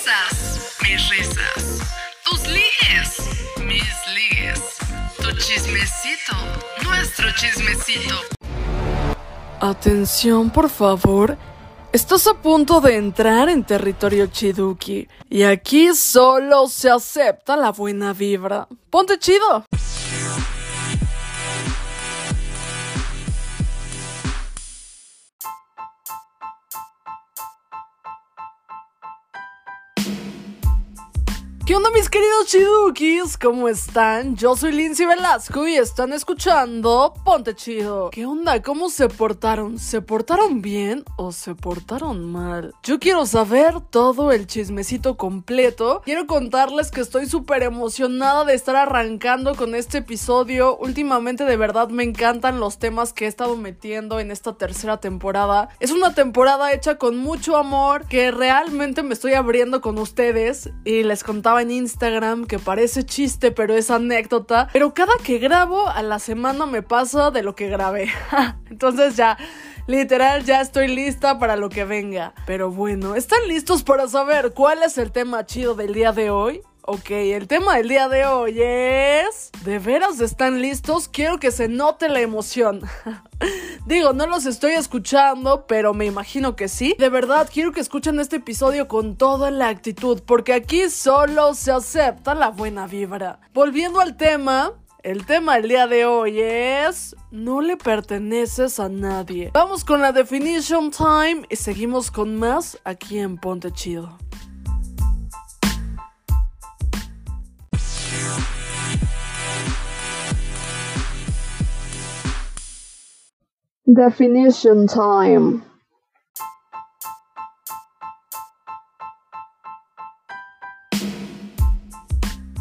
risas, mis risas. Tus ligues, mis ligues. Tu chismecito, nuestro chismecito. Atención, por favor. Estás a punto de entrar en territorio Chiduki. Y aquí solo se acepta la buena vibra. Ponte chido. ¿Qué onda mis queridos chidukis? ¿Cómo están? Yo soy Lindsay Velasco y están escuchando Ponte Chido. ¿Qué onda? ¿Cómo se portaron? ¿Se portaron bien o se portaron mal? Yo quiero saber todo el chismecito completo. Quiero contarles que estoy súper emocionada de estar arrancando con este episodio. Últimamente de verdad me encantan los temas que he estado metiendo en esta tercera temporada. Es una temporada hecha con mucho amor que realmente me estoy abriendo con ustedes y les contaba en Instagram que parece chiste, pero es anécdota. Pero cada que grabo a la semana me pasa de lo que grabé. Entonces ya, literal, ya estoy lista para lo que venga. Pero bueno, ¿están listos para saber cuál es el tema chido del día de hoy? Ok, el tema del día de hoy es... ¿De veras están listos? Quiero que se note la emoción. Digo, no los estoy escuchando, pero me imagino que sí. De verdad, quiero que escuchen este episodio con toda la actitud, porque aquí solo se acepta la buena vibra. Volviendo al tema, el tema del día de hoy es... No le perteneces a nadie. Vamos con la definition time y seguimos con más aquí en Ponte Chido. Definition time.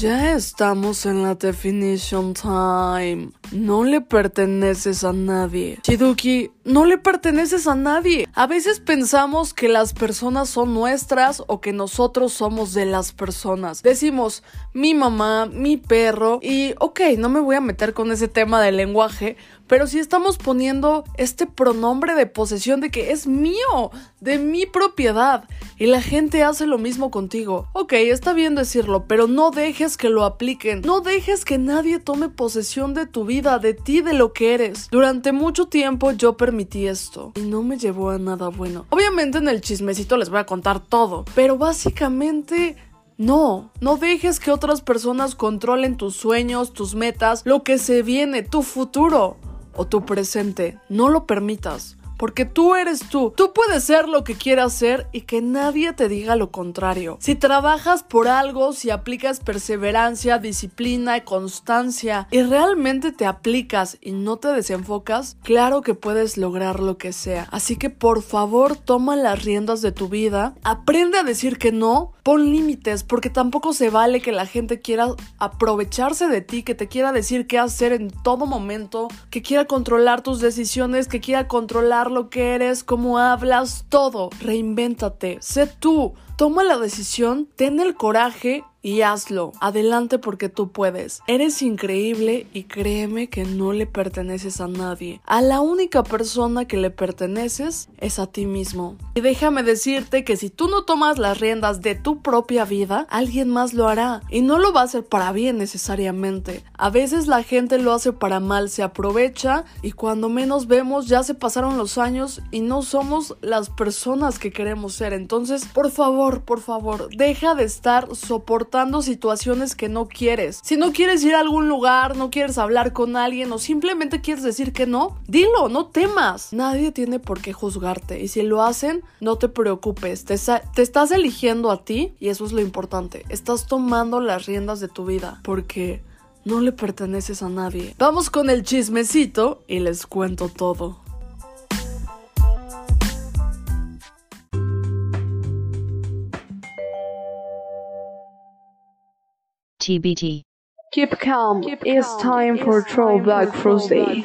Ya estamos en la definition time. No le perteneces a nadie. Chiduki, no le perteneces a nadie. A veces pensamos que las personas son nuestras o que nosotros somos de las personas. Decimos mi mamá, mi perro y ok, no me voy a meter con ese tema del lenguaje, pero si estamos poniendo este pronombre de posesión de que es mío, de mi propiedad, y la gente hace lo mismo contigo, ok, está bien decirlo, pero no dejes que lo apliquen, no dejes que nadie tome posesión de tu vida, de ti, de lo que eres. Durante mucho tiempo yo permití esto y no me llevó a nada bueno. Obviamente en el chismecito les voy a contar todo, pero básicamente... No, no dejes que otras personas controlen tus sueños, tus metas, lo que se viene, tu futuro o tu presente. No lo permitas. Porque tú eres tú. Tú puedes ser lo que quieras ser y que nadie te diga lo contrario. Si trabajas por algo, si aplicas perseverancia, disciplina y constancia y realmente te aplicas y no te desenfocas, claro que puedes lograr lo que sea. Así que por favor toma las riendas de tu vida, aprende a decir que no, pon límites porque tampoco se vale que la gente quiera aprovecharse de ti, que te quiera decir qué hacer en todo momento, que quiera controlar tus decisiones, que quiera controlar lo que eres, cómo hablas, todo. Reinvéntate, sé tú. Toma la decisión, ten el coraje y hazlo. Adelante porque tú puedes. Eres increíble y créeme que no le perteneces a nadie. A la única persona que le perteneces es a ti mismo. Y déjame decirte que si tú no tomas las riendas de tu propia vida, alguien más lo hará. Y no lo va a hacer para bien necesariamente. A veces la gente lo hace para mal, se aprovecha y cuando menos vemos ya se pasaron los años y no somos las personas que queremos ser. Entonces, por favor, por favor, deja de estar soportando situaciones que no quieres. Si no quieres ir a algún lugar, no quieres hablar con alguien o simplemente quieres decir que no, dilo, no temas. Nadie tiene por qué juzgarte y si lo hacen, no te preocupes. Te, te estás eligiendo a ti y eso es lo importante. Estás tomando las riendas de tu vida porque no le perteneces a nadie. Vamos con el chismecito y les cuento todo. TBT. Keep calm. Keep it's calm. time it's for Throwback Thursday.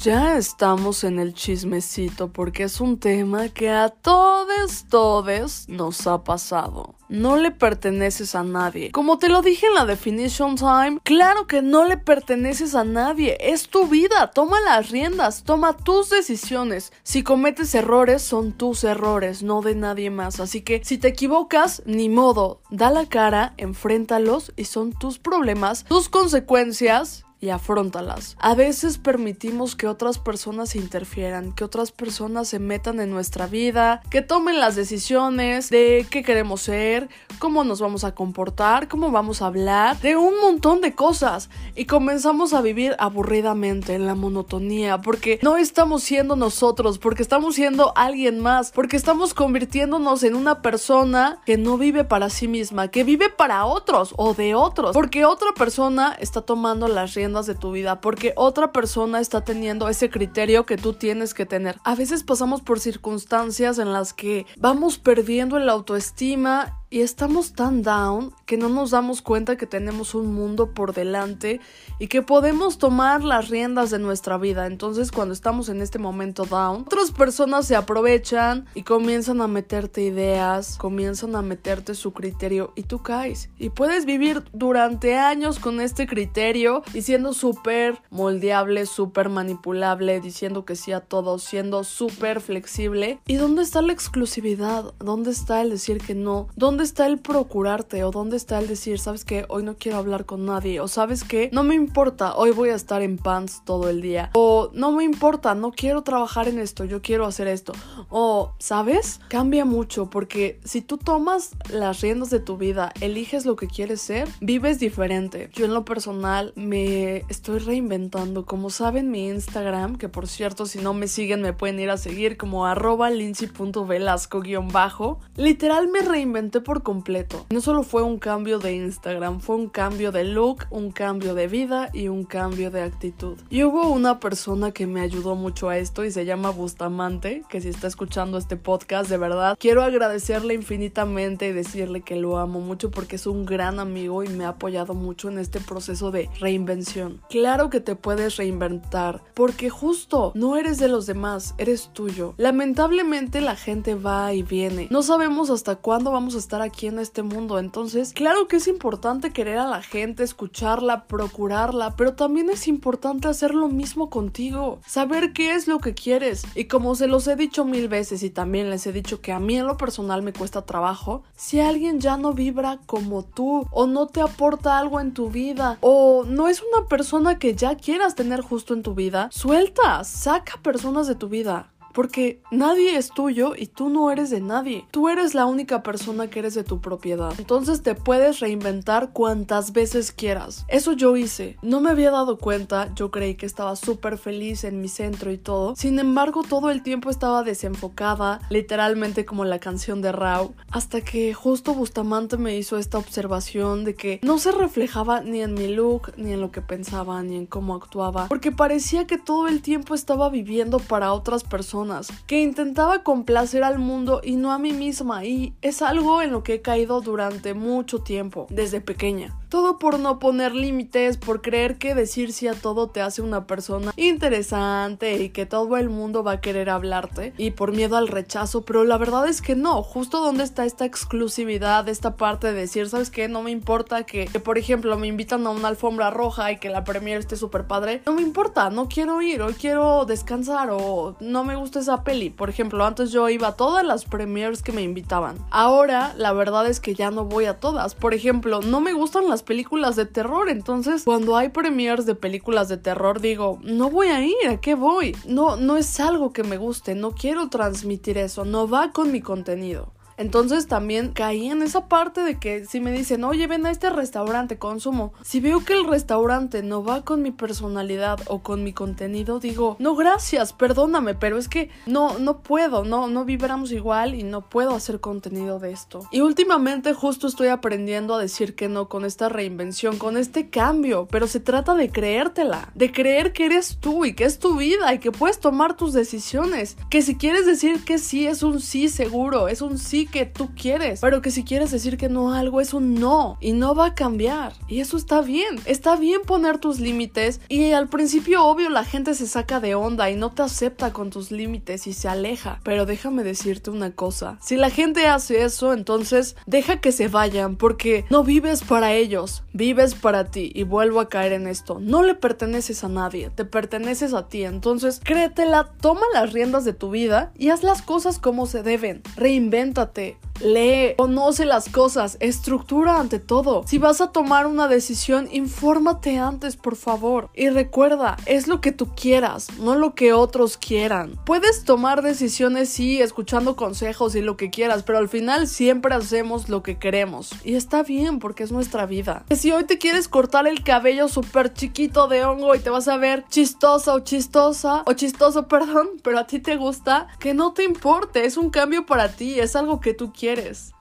Ya estamos en el chismecito porque es un tema que a todos, todos nos ha pasado. No le perteneces a nadie. Como te lo dije en la definition time, claro que no le perteneces a nadie. Es tu vida. Toma las riendas. Toma tus decisiones. Si cometes errores, son tus errores, no de nadie más. Así que si te equivocas, ni modo. Da la cara, enfréntalos y son tus problemas, tus consecuencias y afrontalas. A veces permitimos que otras personas interfieran, que otras personas se metan en nuestra vida, que tomen las decisiones de qué queremos ser, cómo nos vamos a comportar, cómo vamos a hablar, de un montón de cosas. Y comenzamos a vivir aburridamente en la monotonía, porque no estamos siendo nosotros, porque estamos siendo alguien más, porque estamos convirtiéndonos en una persona que no vive para sí misma, que vive para otros o de otros, porque otra persona está tomando las riendas de tu vida porque otra persona está teniendo ese criterio que tú tienes que tener. A veces pasamos por circunstancias en las que vamos perdiendo el autoestima y estamos tan down que no nos damos cuenta que tenemos un mundo por delante y que podemos tomar las riendas de nuestra vida. Entonces cuando estamos en este momento down, otras personas se aprovechan y comienzan a meterte ideas, comienzan a meterte su criterio y tú caes. Y puedes vivir durante años con este criterio y siendo súper moldeable, súper manipulable, diciendo que sí a todo, siendo súper flexible. ¿Y dónde está la exclusividad? ¿Dónde está el decir que no? ¿Dónde ¿Dónde está el procurarte? ¿O dónde está el decir, sabes que hoy no quiero hablar con nadie? ¿O sabes que no me importa, hoy voy a estar en pants todo el día? ¿O no me importa, no quiero trabajar en esto, yo quiero hacer esto? ¿O sabes? Cambia mucho porque si tú tomas las riendas de tu vida, eliges lo que quieres ser, vives diferente. Yo en lo personal me estoy reinventando. Como saben, mi Instagram, que por cierto, si no me siguen, me pueden ir a seguir como arroba lindsay.velasco-bajo. Literal me reinventé por completo. No solo fue un cambio de Instagram, fue un cambio de look, un cambio de vida y un cambio de actitud. Y hubo una persona que me ayudó mucho a esto y se llama Bustamante, que si está escuchando este podcast, de verdad, quiero agradecerle infinitamente y decirle que lo amo mucho porque es un gran amigo y me ha apoyado mucho en este proceso de reinvención. Claro que te puedes reinventar porque justo no eres de los demás, eres tuyo. Lamentablemente la gente va y viene. No sabemos hasta cuándo vamos a estar aquí en este mundo. Entonces, claro que es importante querer a la gente, escucharla, procurarla, pero también es importante hacer lo mismo contigo, saber qué es lo que quieres. Y como se los he dicho mil veces y también les he dicho que a mí en lo personal me cuesta trabajo, si alguien ya no vibra como tú o no te aporta algo en tu vida o no es una persona que ya quieras tener justo en tu vida, suelta, saca personas de tu vida. Porque nadie es tuyo y tú no eres de nadie. Tú eres la única persona que eres de tu propiedad. Entonces te puedes reinventar cuantas veces quieras. Eso yo hice. No me había dado cuenta. Yo creí que estaba súper feliz en mi centro y todo. Sin embargo, todo el tiempo estaba desenfocada, literalmente como la canción de Rao. Hasta que justo Bustamante me hizo esta observación de que no se reflejaba ni en mi look, ni en lo que pensaba, ni en cómo actuaba. Porque parecía que todo el tiempo estaba viviendo para otras personas que intentaba complacer al mundo y no a mí misma y es algo en lo que he caído durante mucho tiempo, desde pequeña. Todo por no poner límites, por creer que decir sí a todo te hace una persona interesante y que todo el mundo va a querer hablarte y por miedo al rechazo, pero la verdad es que no, justo donde está esta exclusividad, esta parte de decir, ¿sabes qué? No me importa que, por ejemplo me invitan a una alfombra roja y que la premier esté súper padre, no me importa, no quiero ir, hoy quiero descansar o no me gusta esa peli. Por ejemplo, antes yo iba a todas las premiers que me invitaban. Ahora la verdad es que ya no voy a todas. Por ejemplo, no me gustan las películas de terror. Entonces, cuando hay premiers de películas de terror, digo, no voy a ir, ¿a qué voy? No, no es algo que me guste, no quiero transmitir eso, no va con mi contenido. Entonces también caí en esa parte de que si me dicen, oye, ven a este restaurante, consumo. Si veo que el restaurante no va con mi personalidad o con mi contenido, digo, no, gracias, perdóname, pero es que no, no puedo, no, no vibramos igual y no puedo hacer contenido de esto. Y últimamente justo estoy aprendiendo a decir que no con esta reinvención, con este cambio, pero se trata de creértela, de creer que eres tú y que es tu vida y que puedes tomar tus decisiones. Que si quieres decir que sí es un sí seguro, es un sí que tú quieres, pero que si quieres decir que no a algo es un no y no va a cambiar. Y eso está bien. Está bien poner tus límites y al principio obvio la gente se saca de onda y no te acepta con tus límites y se aleja. Pero déjame decirte una cosa. Si la gente hace eso, entonces deja que se vayan porque no vives para ellos, vives para ti. Y vuelvo a caer en esto. No le perteneces a nadie, te perteneces a ti. Entonces créetela, toma las riendas de tu vida y haz las cosas como se deben. Reinvéntate, parte Lee, conoce las cosas, estructura ante todo. Si vas a tomar una decisión, infórmate antes, por favor. Y recuerda, es lo que tú quieras, no lo que otros quieran. Puedes tomar decisiones, sí, escuchando consejos y lo que quieras, pero al final siempre hacemos lo que queremos. Y está bien porque es nuestra vida. Si hoy te quieres cortar el cabello súper chiquito de hongo y te vas a ver chistosa o chistosa, o chistoso, perdón, pero a ti te gusta, que no te importe, es un cambio para ti, es algo que tú quieres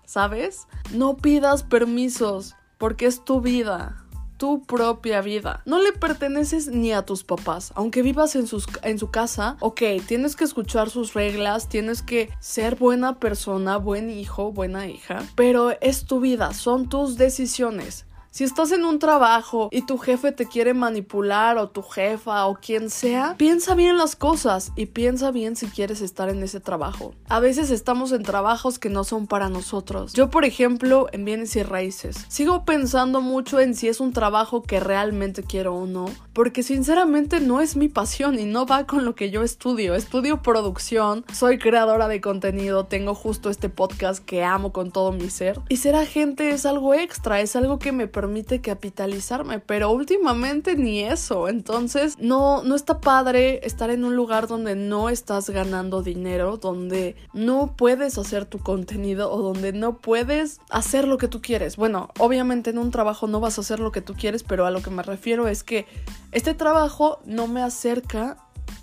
¿sabes? No pidas permisos, porque es tu vida tu propia vida. No le perteneces ni a tus papás. Aunque vivas en, en su casa, ok, tienes que escuchar sus reglas, tienes que ser buena persona, buen hijo, buena hija, pero es tu vida, son tus decisiones. Si estás en un trabajo y tu jefe te quiere manipular o tu jefa o quien sea, piensa bien las cosas y piensa bien si quieres estar en ese trabajo. A veces estamos en trabajos que no son para nosotros. Yo, por ejemplo, en bienes y raíces, sigo pensando mucho en si es un trabajo que realmente quiero o no, porque sinceramente no es mi pasión y no va con lo que yo estudio. Estudio producción, soy creadora de contenido, tengo justo este podcast que amo con todo mi ser. Y ser agente es algo extra, es algo que me permite permite capitalizarme, pero últimamente ni eso. Entonces, no, no está padre estar en un lugar donde no estás ganando dinero, donde no puedes hacer tu contenido o donde no puedes hacer lo que tú quieres. Bueno, obviamente en un trabajo no vas a hacer lo que tú quieres, pero a lo que me refiero es que este trabajo no me acerca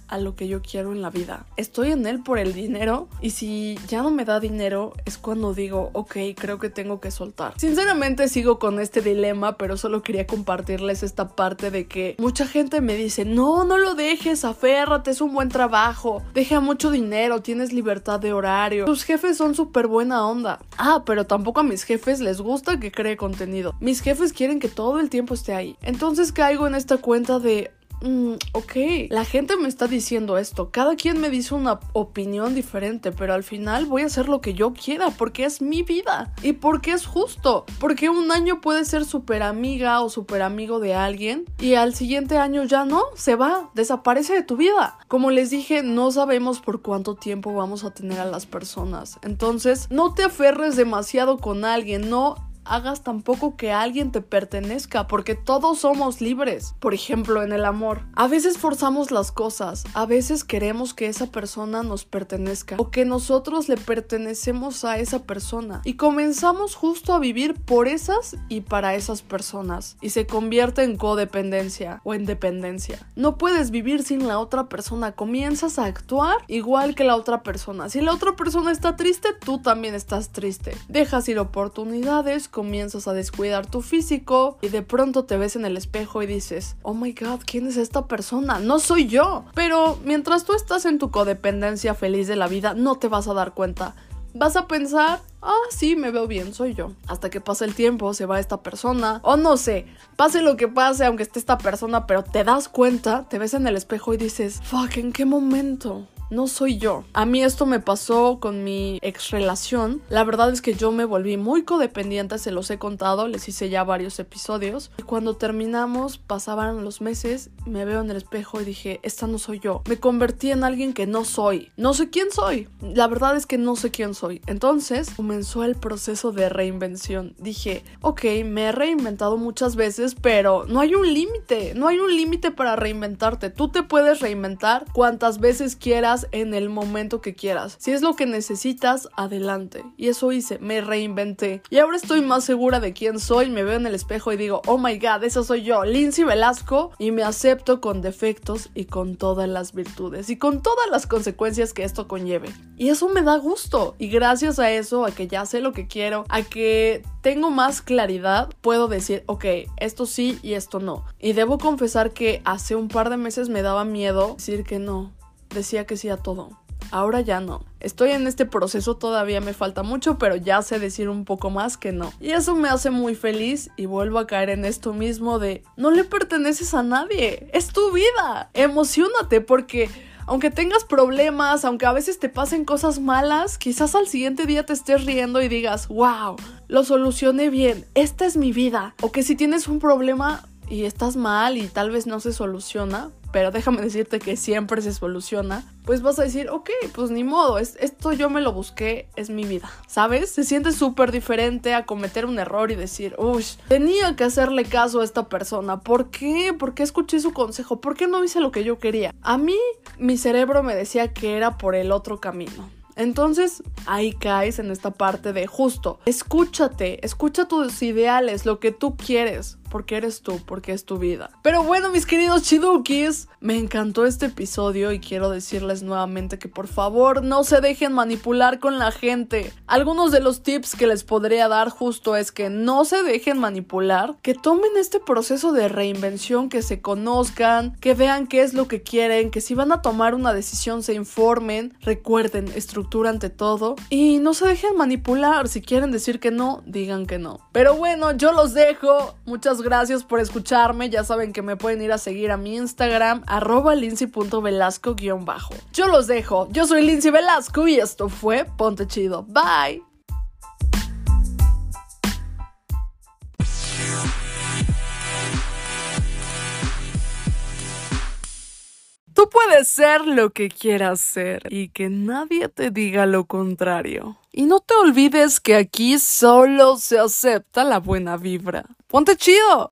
a lo que yo quiero en la vida. Estoy en él por el dinero y si ya no me da dinero es cuando digo, ok, creo que tengo que soltar. Sinceramente sigo con este dilema, pero solo quería compartirles esta parte de que mucha gente me dice, no, no lo dejes, aférrate, es un buen trabajo, deja mucho dinero, tienes libertad de horario, tus jefes son súper buena onda. Ah, pero tampoco a mis jefes les gusta que cree contenido. Mis jefes quieren que todo el tiempo esté ahí. Entonces caigo en esta cuenta de, Mm, ok, la gente me está diciendo esto, cada quien me dice una opinión diferente, pero al final voy a hacer lo que yo quiera porque es mi vida. Y porque es justo, porque un año puede ser súper amiga o súper amigo de alguien y al siguiente año ya no, se va, desaparece de tu vida. Como les dije, no sabemos por cuánto tiempo vamos a tener a las personas, entonces no te aferres demasiado con alguien, no hagas tampoco que alguien te pertenezca, porque todos somos libres. Por ejemplo, en el amor. A veces forzamos las cosas, a veces queremos que esa persona nos pertenezca o que nosotros le pertenecemos a esa persona y comenzamos justo a vivir por esas y para esas personas y se convierte en codependencia o en dependencia. No puedes vivir sin la otra persona, comienzas a actuar igual que la otra persona. Si la otra persona está triste, tú también estás triste. Dejas ir oportunidades, comienzas a descuidar tu físico y de pronto te ves en el espejo y dices, oh my god, ¿quién es esta persona? No soy yo. Pero mientras tú estás en tu codependencia feliz de la vida, no te vas a dar cuenta. Vas a pensar, ah, sí, me veo bien, soy yo. Hasta que pase el tiempo, se va esta persona. O no sé, pase lo que pase, aunque esté esta persona, pero te das cuenta, te ves en el espejo y dices, fuck, ¿en qué momento? No soy yo. A mí esto me pasó con mi ex relación. La verdad es que yo me volví muy codependiente, se los he contado, les hice ya varios episodios. Y cuando terminamos, pasaban los meses, me veo en el espejo y dije, esta no soy yo. Me convertí en alguien que no soy. No sé quién soy. La verdad es que no sé quién soy. Entonces comenzó el proceso de reinvención. Dije, ok, me he reinventado muchas veces, pero no hay un límite. No hay un límite para reinventarte. Tú te puedes reinventar cuantas veces quieras en el momento que quieras. Si es lo que necesitas, adelante. Y eso hice, me reinventé. Y ahora estoy más segura de quién soy, me veo en el espejo y digo, oh my god, esa soy yo, Lindsay Velasco, y me acepto con defectos y con todas las virtudes y con todas las consecuencias que esto conlleve. Y eso me da gusto. Y gracias a eso, a que ya sé lo que quiero, a que tengo más claridad, puedo decir, ok, esto sí y esto no. Y debo confesar que hace un par de meses me daba miedo decir que no, decía que sí a todo. ahora ya no. Estoy en este proceso, todavía me falta mucho, pero ya sé decir un poco más que no. Y eso me hace muy feliz y vuelvo a caer en esto mismo de no le perteneces a nadie, es tu vida. Emocionate porque aunque tengas problemas, aunque a veces te pasen cosas malas, quizás al siguiente día te estés riendo y digas, wow, lo solucioné bien, esta es mi vida. O que si tienes un problema y estás mal y tal vez no se soluciona, pero déjame decirte que siempre se soluciona, pues vas a decir, ok, pues ni modo, es, esto yo me lo busqué, es mi vida, ¿sabes? Se siente súper diferente a cometer un error y decir, uy, tenía que hacerle caso a esta persona, ¿por qué? ¿Por qué escuché su consejo? ¿Por qué no hice lo que yo quería? A mí, mi cerebro me decía que era por el otro camino. Entonces ahí caes en esta parte de justo, escúchate, escucha tus ideales, lo que tú quieres, porque eres tú, porque es tu vida. Pero bueno, mis queridos chidukis, me encantó este episodio y quiero decirles nuevamente que por favor no se dejen manipular con la gente. Algunos de los tips que les podría dar justo es que no se dejen manipular, que tomen este proceso de reinvención, que se conozcan, que vean qué es lo que quieren, que si van a tomar una decisión se informen, recuerden, estructura ante todo y no se dejen manipular. Si quieren decir que no, digan que no. Pero bueno, yo los dejo. Muchas gracias por escucharme. Ya saben que me pueden ir a seguir a mi Instagram, arroba lindsay.velasco-bajo. Yo los dejo. Yo soy Lindsay Velasco y esto fue Ponte Chido. Bye. Tú puedes ser lo que quieras ser y que nadie te diga lo contrario. Y no te olvides que aquí solo se acepta la buena vibra. ¡Ponte chido!